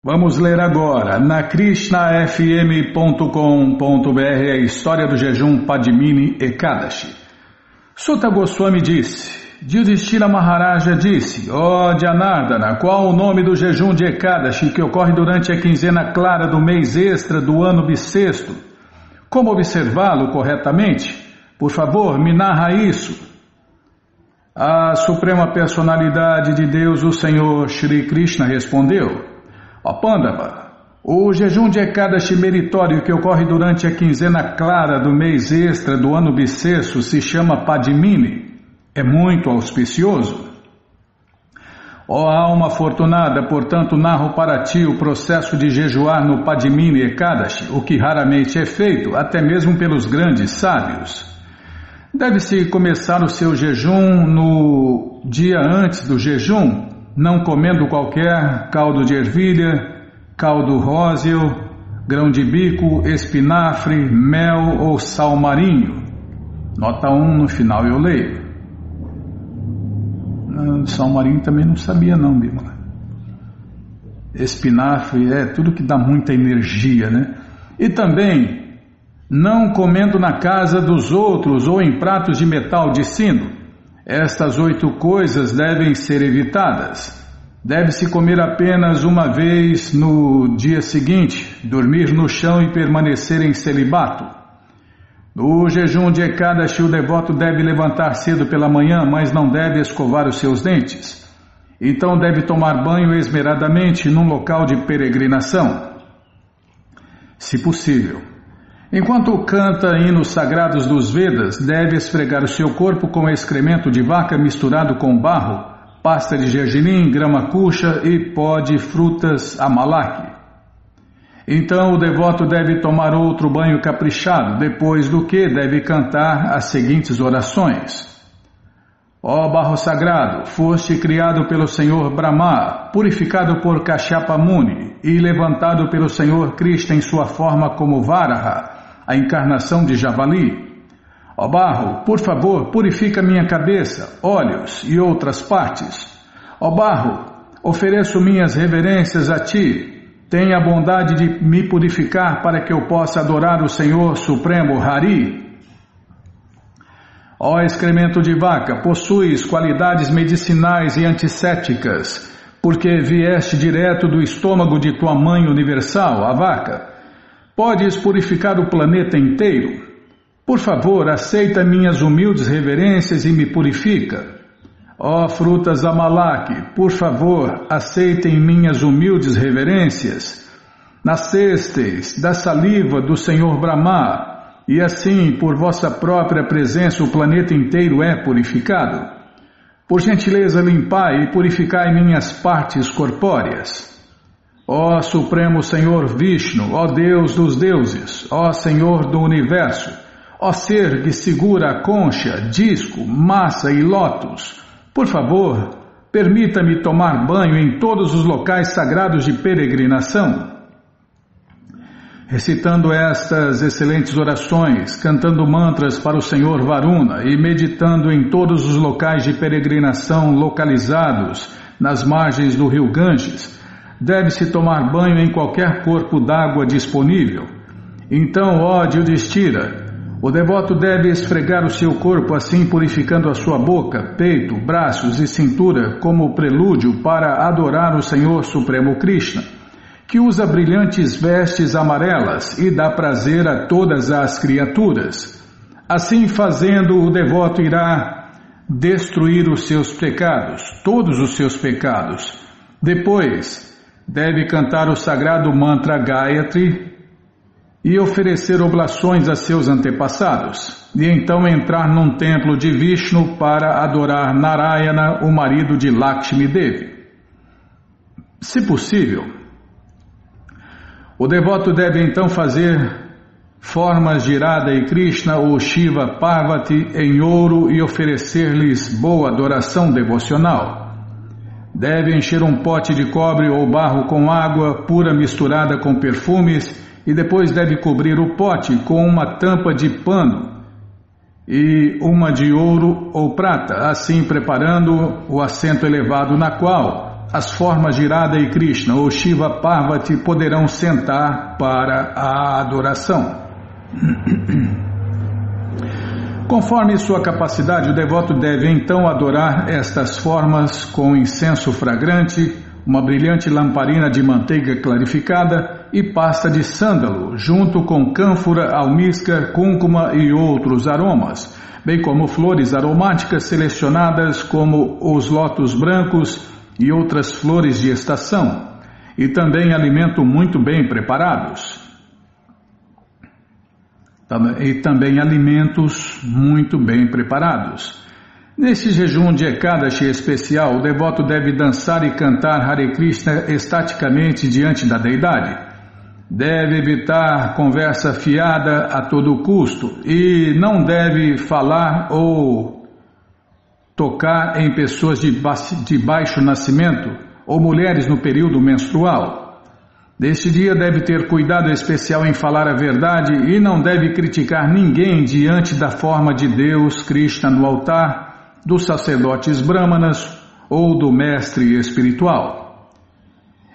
Vamos ler agora na krishnafm.com.br a história do jejum Padmini Ekadashi. Sutta Goswami disse, Yudhishthira Maharaja disse, ó oh, Janardana, qual o nome do jejum de Ekadashi que ocorre durante a quinzena clara do mês extra do ano bissexto? Como observá-lo corretamente? Por favor, me narra isso. A Suprema Personalidade de Deus, o Senhor Shri Krishna, respondeu, Ó Pandava, o jejum de Ekadashi meritório que ocorre durante a quinzena clara do mês extra do ano bissexto se chama Padmini. É muito auspicioso. Ó alma afortunada, portanto, narro para ti o processo de jejuar no Padmini Ekadashi, o que raramente é feito, até mesmo pelos grandes sábios. Deve-se começar o seu jejum no dia antes do jejum, não comendo qualquer caldo de ervilha, caldo róseo, grão de bico, espinafre, mel ou sal marinho. Nota 1 no final eu leio. Ah, sal marinho também não sabia não, Bímola. Espinafre é tudo que dá muita energia, né? E também não comendo na casa dos outros ou em pratos de metal de sino. Estas oito coisas devem ser evitadas. Deve-se comer apenas uma vez no dia seguinte, dormir no chão e permanecer em celibato. No jejum de Ekadashi, o devoto deve levantar cedo pela manhã, mas não deve escovar os seus dentes. Então deve tomar banho esmeradamente num local de peregrinação. Se possível, Enquanto canta hinos sagrados dos Vedas, deve esfregar o seu corpo com excremento de vaca misturado com barro, pasta de gergelim, grama cuxa e pó de frutas amalaki. Então o devoto deve tomar outro banho caprichado, depois do que deve cantar as seguintes orações. Ó barro sagrado, foste criado pelo Senhor Brahma, purificado por Kashyapa Muni e levantado pelo Senhor Krishna em sua forma como Varaha, a encarnação de Javali. Ó barro, por favor, purifica minha cabeça, olhos e outras partes. Ó barro, ofereço minhas reverências a ti. Tenha a bondade de me purificar para que eu possa adorar o Senhor Supremo Hari. Ó excremento de vaca, possuis qualidades medicinais e antissépticas, porque vieste direto do estômago de tua mãe universal, a vaca. Podes purificar o planeta inteiro. Por favor, aceita minhas humildes reverências e me purifica. Ó oh, frutas Amalak, por favor, aceitem minhas humildes reverências. Nascestes da saliva do Senhor Brahma, e assim, por vossa própria presença, o planeta inteiro é purificado. Por gentileza, limpai e purificai minhas partes corpóreas. Ó Supremo Senhor Vishnu, ó Deus dos deuses, ó Senhor do universo, ó Ser que segura a concha, disco, massa e lótus, por favor, permita-me tomar banho em todos os locais sagrados de peregrinação. Recitando estas excelentes orações, cantando mantras para o Senhor Varuna e meditando em todos os locais de peregrinação localizados nas margens do rio Ganges, deve-se tomar banho em qualquer corpo d'água disponível. Então, ó Yudhishthira, o devoto deve esfregar o seu corpo assim purificando a sua boca, peito, braços e cintura como prelúdio para adorar o Senhor Supremo Krishna, que usa brilhantes vestes amarelas e dá prazer a todas as criaturas. Assim fazendo, o devoto irá destruir os seus pecados, todos os seus pecados. Depois, deve cantar o sagrado mantra Gayatri e oferecer oblações a seus antepassados, e então entrar num templo de Vishnu para adorar Narayana, o marido de Lakshmi Devi. Se possível, o devoto deve então fazer formas de Irada e Krishna ou Shiva Parvati em ouro e oferecer-lhes boa adoração devocional. Deve encher um pote de cobre ou barro com água pura misturada com perfumes e depois deve cobrir o pote com uma tampa de pano e uma de ouro ou prata, assim preparando o assento elevado na qual as formas de Irada e Krishna ou Shiva Parvati poderão sentar para a adoração. Conforme sua capacidade, o devoto deve então adorar estas formas com incenso fragrante, uma brilhante lamparina de manteiga clarificada e pasta de sândalo, junto com cânfora, almíscar, cúrcuma e outros aromas, bem como flores aromáticas selecionadas como os lótus brancos e outras flores de estação, e também alimento muito bem preparados e também alimentos muito bem preparados. Neste jejum de Ekadashi especial, o devoto deve dançar e cantar Hare Krishna estaticamente diante da deidade. Deve evitar conversa fiada a todo custo e não deve falar ou tocar em pessoas de baixo nascimento ou mulheres no período menstrual. Neste dia deve ter cuidado especial em falar a verdade e não deve criticar ninguém diante da forma de Deus, Krishna no altar, dos sacerdotes brahmanas ou do mestre espiritual.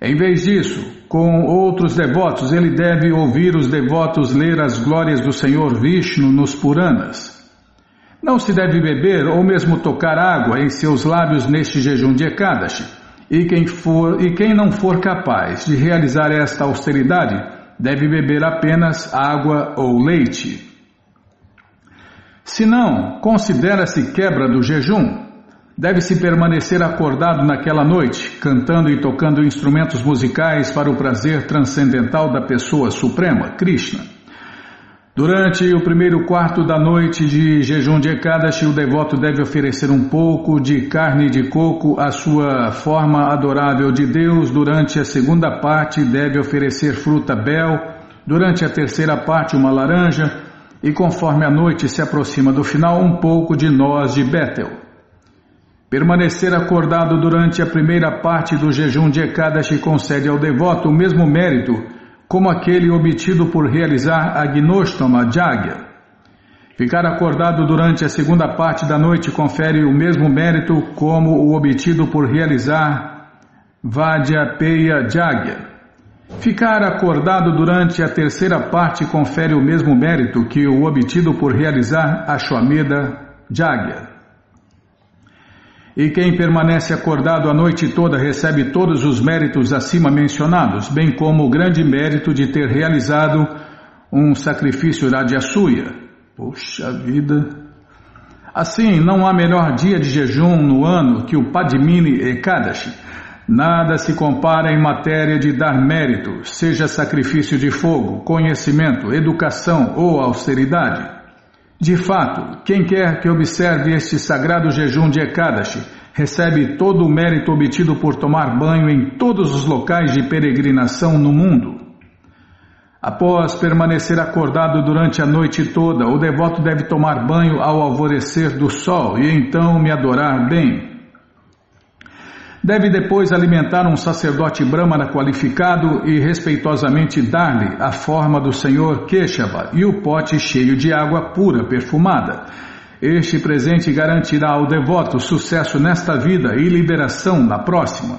Em vez disso, com outros devotos, ele deve ouvir os devotos ler as glórias do Senhor Vishnu nos Puranas. Não se deve beber ou mesmo tocar água em seus lábios neste jejum de Ekadashi e quem, for, e quem não for capaz de realizar esta austeridade deve beber apenas água ou leite. Se não, considera-se quebra do jejum. Deve-se permanecer acordado naquela noite, cantando e tocando instrumentos musicais para o prazer transcendental da pessoa suprema, Krishna. Durante o primeiro quarto da noite de jejum de Ekadashi, o devoto deve oferecer um pouco de carne de coco à sua forma adorável de Deus. Durante a segunda parte, deve oferecer fruta bel. Durante a terceira parte, uma laranja. E conforme a noite se aproxima do final, um pouco de noz de Betel. Permanecer acordado durante a primeira parte do jejum de Ekadashi concede ao devoto o mesmo mérito como aquele obtido por realizar a Gnoshtama Jagya. Ficar acordado durante a segunda parte da noite confere o mesmo mérito como o obtido por realizar Vajrapeya Jagya. Ficar acordado durante a terceira parte confere o mesmo mérito que o obtido por realizar Ashwamedha Jagya. E quem permanece acordado a noite toda recebe todos os méritos acima mencionados, bem como o grande mérito de ter realizado um sacrifício Radyasuya. Poxa vida! Assim, não há melhor dia de jejum no ano que o Padmini Ekadashi. Nada se compara em matéria de dar mérito, seja sacrifício de fogo, conhecimento, educação ou austeridade. De fato, quem quer que observe este sagrado jejum de Ekadashi recebe todo o mérito obtido por tomar banho em todos os locais de peregrinação no mundo. Após permanecer acordado durante a noite toda, o devoto deve tomar banho ao alvorecer do sol e então me adorar bem. Deve depois alimentar um sacerdote brahmana qualificado e respeitosamente dar-lhe a forma do Senhor Keshava e o pote cheio de água pura perfumada. Este presente garantirá ao devoto sucesso nesta vida e liberação na próxima.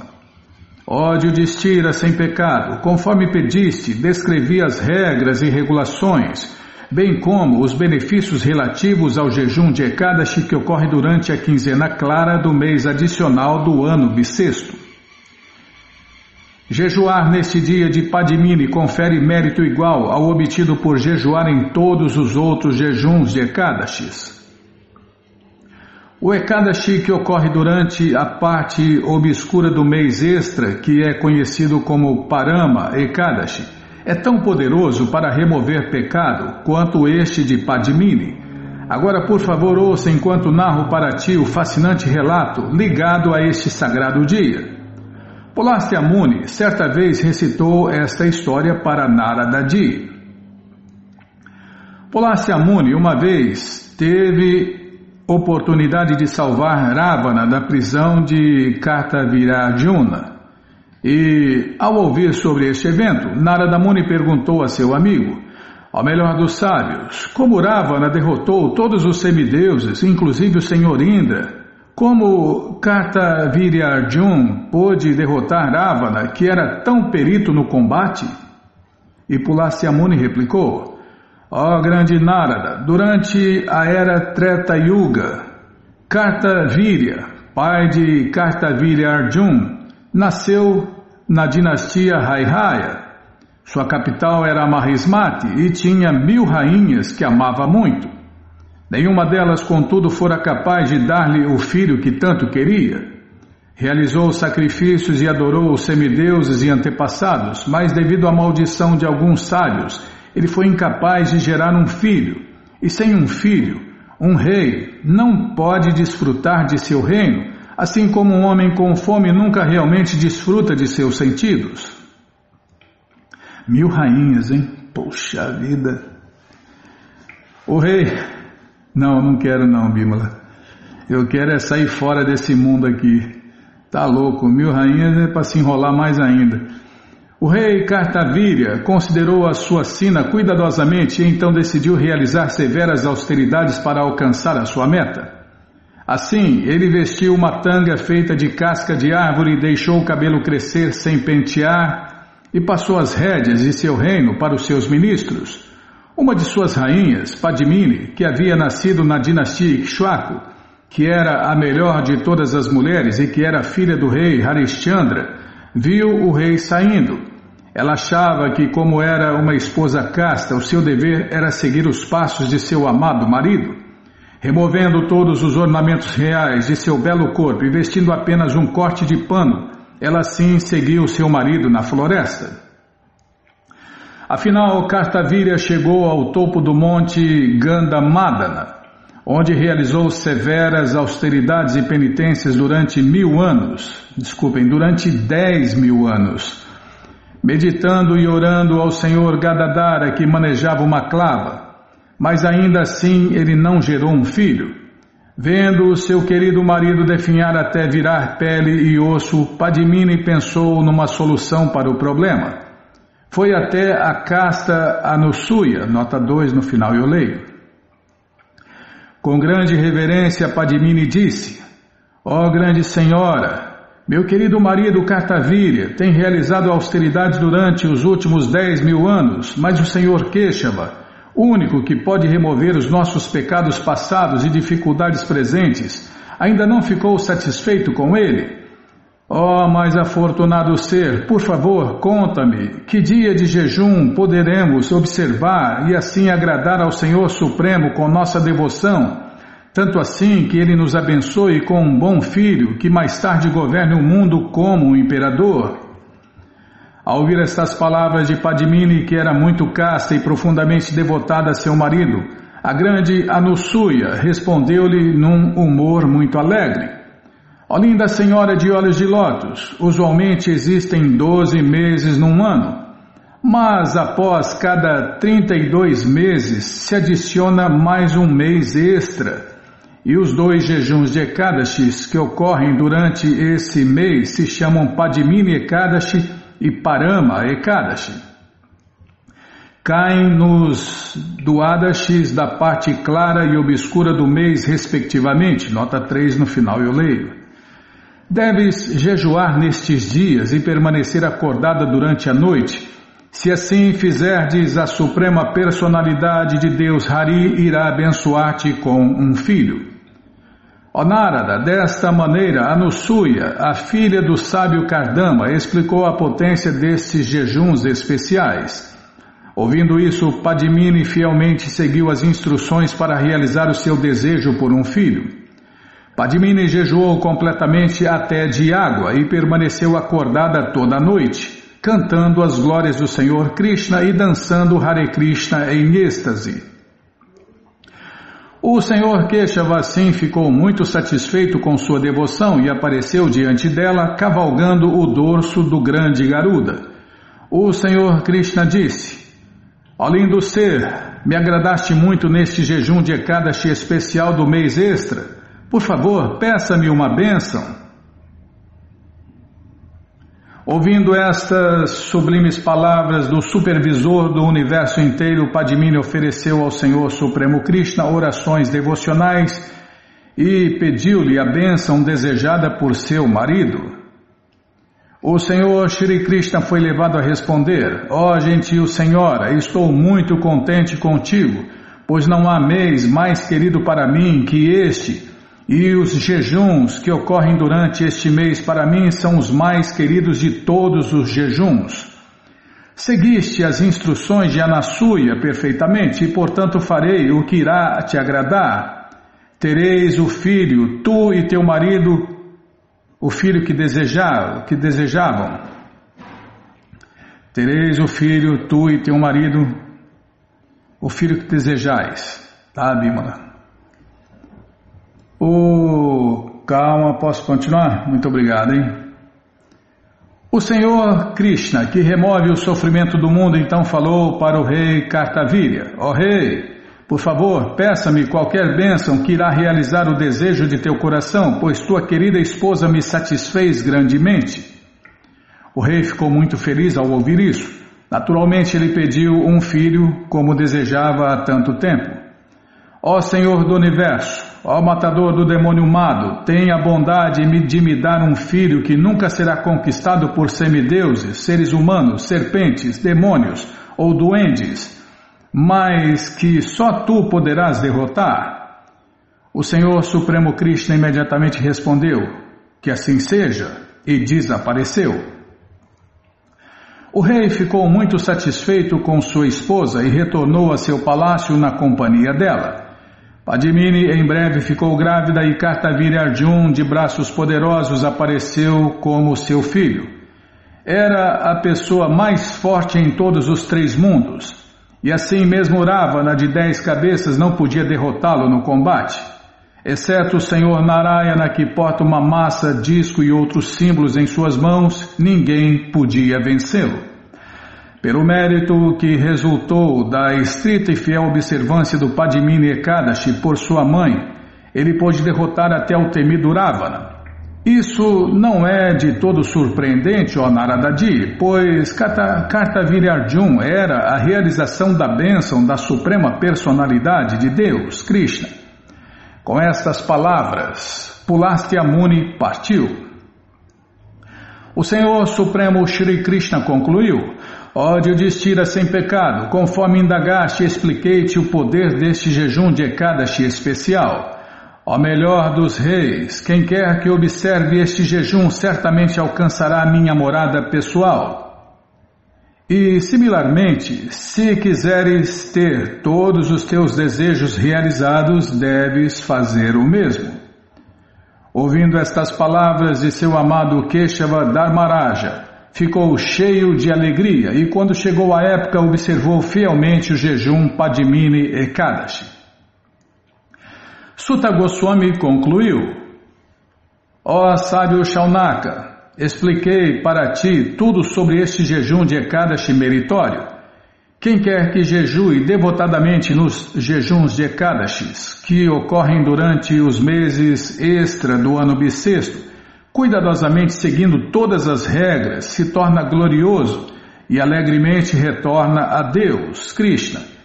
Ódio de estira sem pecado, conforme pediste, descrevi as regras e regulações bem como os benefícios relativos ao jejum de Ekadashi que ocorre durante a quinzena clara do mês adicional do ano bissexto. Jejuar neste dia de Padmini confere mérito igual ao obtido por jejuar em todos os outros jejuns de Ekadashis. O Ekadashi que ocorre durante a parte obscura do mês extra, que é conhecido como Parama Ekadashi, é tão poderoso para remover pecado quanto este de Padmini. Agora, por favor, ouça enquanto narro para ti o fascinante relato ligado a este sagrado dia. Polastya Muni certa vez recitou esta história para Naradaji. Polastya Muni uma vez teve oportunidade de salvar Ravana da prisão de Kartavirajuna. E, ao ouvir sobre este evento, Narada Muni perguntou a seu amigo, ao melhor dos sábios, como Ravana derrotou todos os semideuses, inclusive o Senhor Indra, Como Kartavirya Arjun pôde derrotar Ravana, que era tão perito no combate? E Pulasyamuni replicou: Ó oh, grande Narada, durante a era Treta Yuga, Kartavirya, pai de Kartavirya Arjun, nasceu na dinastia Haihaya. Sua capital era Mahismati e tinha mil rainhas que amava muito. Nenhuma delas, contudo, fora capaz de dar-lhe o filho que tanto queria. Realizou sacrifícios e adorou os semideuses e antepassados, mas devido à maldição de alguns sábios, ele foi incapaz de gerar um filho. E sem um filho, um rei não pode desfrutar de seu reino, assim como um homem com fome nunca realmente desfruta de seus sentidos. Mil rainhas, hein? Poxa vida! O rei não, não quero não, Bímola. Eu quero é sair fora desse mundo aqui. Tá louco, mil rainhas é para se enrolar mais ainda. O rei Cartavíria considerou a sua sina cuidadosamente e então decidiu realizar severas austeridades para alcançar a sua meta. Assim, ele vestiu uma tanga feita de casca de árvore, deixou o cabelo crescer sem pentear e passou as rédeas de seu reino para os seus ministros. Uma de suas rainhas, Padmini, que havia nascido na dinastia Ikshwaku, que era a melhor de todas as mulheres e que era filha do rei Harishchandra, viu o rei saindo. Ela achava que, como era uma esposa casta, o seu dever era seguir os passos de seu amado marido. Removendo todos os ornamentos reais de seu belo corpo e vestindo apenas um corte de pano, ela sim seguiu seu marido na floresta. Afinal, Kartavirya chegou ao topo do monte Gandhamadana, onde realizou severas austeridades e penitências durante mil anos, desculpem, durante dez mil anos, meditando e orando ao Senhor Gadadara que manejava uma clava, mas ainda assim ele não gerou um filho. Vendo o seu querido marido definhar até virar pele e osso, Padmini pensou numa solução para o problema. Foi até a casta Anusuya, nota 2 no final eu leio. Com grande reverência, Padmini disse: Ó oh, grande senhora, meu querido marido Kartavirya tem realizado austeridades durante os últimos dez mil anos, mas o senhor Keshava, único que pode remover os nossos pecados passados e dificuldades presentes, ainda não ficou satisfeito com ele? Oh, mais afortunado ser, por favor, conta-me que dia de jejum poderemos observar e assim agradar ao Senhor Supremo com nossa devoção, tanto assim que Ele nos abençoe com um bom filho que mais tarde governe o mundo como um imperador. Ao ouvir estas palavras de Padmini, que era muito casta e profundamente devotada a seu marido, a grande Anusuya respondeu-lhe num humor muito alegre. Ó linda senhora de olhos de lótus, usualmente existem 12 meses num ano, mas após cada 32 meses se adiciona mais um mês extra. E os dois jejuns de Ekadashi que ocorrem durante esse mês se chamam Padmini Ekadashi e Parama Ekadashi. Caem nos duadashis da parte clara e obscura do mês, respectivamente. Nota 3 no final eu leio. Deves jejuar nestes dias e permanecer acordada durante a noite. Se assim fizerdes, a suprema personalidade de Deus Hari irá abençoar-te com um filho. Ó Narada, desta maneira, Anusuya, a filha do sábio Kardama, explicou a potência destes jejuns especiais. Ouvindo isso, Padmini fielmente seguiu as instruções para realizar o seu desejo por um filho. Padmini jejuou completamente até de água e permaneceu acordada toda a noite, cantando as glórias do Senhor Krishna e dançando Hare Krishna em êxtase. O Senhor Keshava assim ficou muito satisfeito com sua devoção e apareceu diante dela cavalgando o dorso do grande Garuda. O Senhor Krishna disse: Ó lindo ser, me agradaste muito neste jejum de Ekadashi especial do mês extra. Por favor, peça-me uma bênção. Ouvindo estas sublimes palavras do supervisor do universo inteiro, Padmini ofereceu ao Senhor Supremo Krishna orações devocionais e pediu-lhe a bênção desejada por seu marido. O Senhor Shri Krishna foi levado a responder: Ó oh, gentil Senhora, estou muito contente contigo, pois não há mês mais querido para mim que este, e os jejuns que ocorrem durante este mês para mim são os mais queridos de todos os jejuns. Seguiste as instruções de Anasuya perfeitamente e, portanto, farei o que irá te agradar. Tereis o filho, tu e teu marido, o filho que, desejar, que desejavam. Tereis o filho, tu e teu marido, o filho que desejais. Tá, Bímola? O... Calma, posso continuar? Muito obrigado, hein? O Senhor Krishna, que remove o sofrimento do mundo, então falou para o rei Kartavirya: Ó oh, rei, por favor, peça-me qualquer bênção que irá realizar o desejo de teu coração, pois tua querida esposa me satisfez grandemente. O rei ficou muito feliz ao ouvir isso. Naturalmente, ele pediu um filho, como desejava há tanto tempo. Ó Senhor do universo, ó matador do demônio mado, tenha a bondade de me dar um filho que nunca será conquistado por semideuses, seres humanos, serpentes, demônios ou duendes mas que só tu poderás derrotar? O Senhor Supremo Krishna imediatamente respondeu: Que assim seja, e desapareceu. O rei ficou muito satisfeito com sua esposa e retornou a seu palácio na companhia dela. Padmini em breve ficou grávida e Kartavira Arjun, de braços poderosos, apareceu como seu filho. Era a pessoa mais forte em todos os três mundos. E assim mesmo Ravana de dez cabeças não podia derrotá-lo no combate. Exceto o Senhor Narayana que porta uma massa, disco e outros símbolos em suas mãos, ninguém podia vencê-lo. Pelo mérito que resultou da estrita e fiel observância do Padmini Ekadashi por sua mãe, ele pôde derrotar até o temido Ravana. Isso não é de todo surpreendente, ó Naradadi, pois Kartaviri Arjun era a realização da bênção da suprema personalidade de Deus, Krishna. Com estas palavras, Pulastya Muni partiu. O Senhor Supremo Shri Krishna concluiu: Ódio de estira sem pecado, conforme indagaste, expliquei-te o poder deste jejum de Ekadashi especial. Ó melhor dos reis, quem quer que observe este jejum certamente alcançará minha morada pessoal. E, similarmente, se quiseres ter todos os teus desejos realizados, deves fazer o mesmo. Ouvindo estas palavras de seu amado Keshava Dharmaraja, ficou cheio de alegria e, quando chegou a época, observou fielmente o jejum Padmini Ekadashi. Sutta Goswami concluiu: Ó sábio Shaunaka, expliquei para ti tudo sobre este jejum de Ekadashi meritório. Quem quer que jejue devotadamente nos jejuns de Ekadashis, que ocorrem durante os meses extra do ano bissexto, cuidadosamente seguindo todas as regras, se torna glorioso e alegremente retorna a Deus, Krishna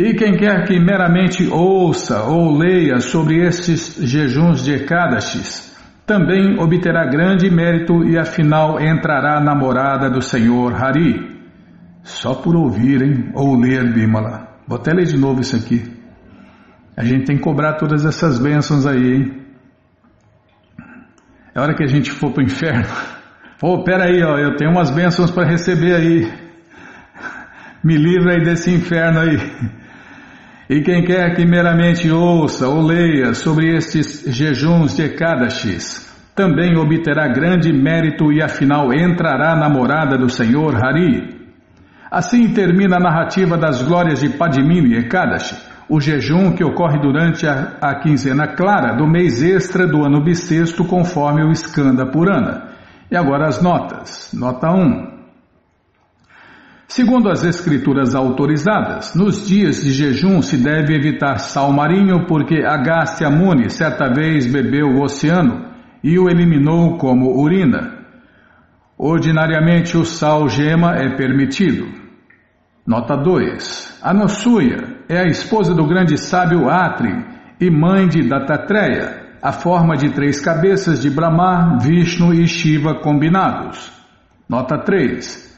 e quem quer que meramente ouça ou leia sobre estes jejuns de Ekadashis, também obterá grande mérito e afinal entrará na morada do Senhor Hari. Só por ouvir, hein? Ou ler, Bimala. Vou até ler de novo isso aqui. A gente tem que cobrar todas essas bênçãos aí, hein? É hora que a gente for para o inferno. Pô, peraí, ó, eu tenho umas bênçãos para receber aí. Me livra aí desse inferno aí. E quem quer que meramente ouça ou leia sobre estes jejuns de Ekadashis, também obterá grande mérito e afinal entrará na morada do Senhor Hari. Assim termina a narrativa das glórias de Padmini Ekadashi, o jejum que ocorre durante a, a quinzena clara do mês extra do ano bissexto, conforme o Skanda Purana. E agora as notas. Nota 1. Segundo as escrituras autorizadas, nos dias de jejum se deve evitar sal marinho porque Agastya Muni certa vez bebeu o oceano e o eliminou como urina. Ordinariamente o sal gema é permitido. Nota 2. Anosuya é a esposa do grande sábio Atri e mãe de Dattatreya, a forma de três cabeças de Brahma, Vishnu e Shiva combinados. Nota 3.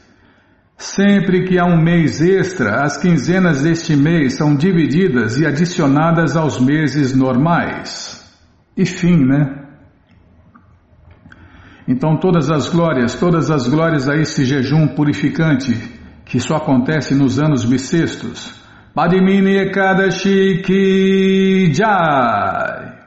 Sempre que há um mês extra, as quinzenas deste mês são divididas e adicionadas aos meses normais. E fim, né? Então todas as glórias, todas as glórias a esse jejum purificante que só acontece nos anos bissextos. Padmini Ekadashi Ki Jai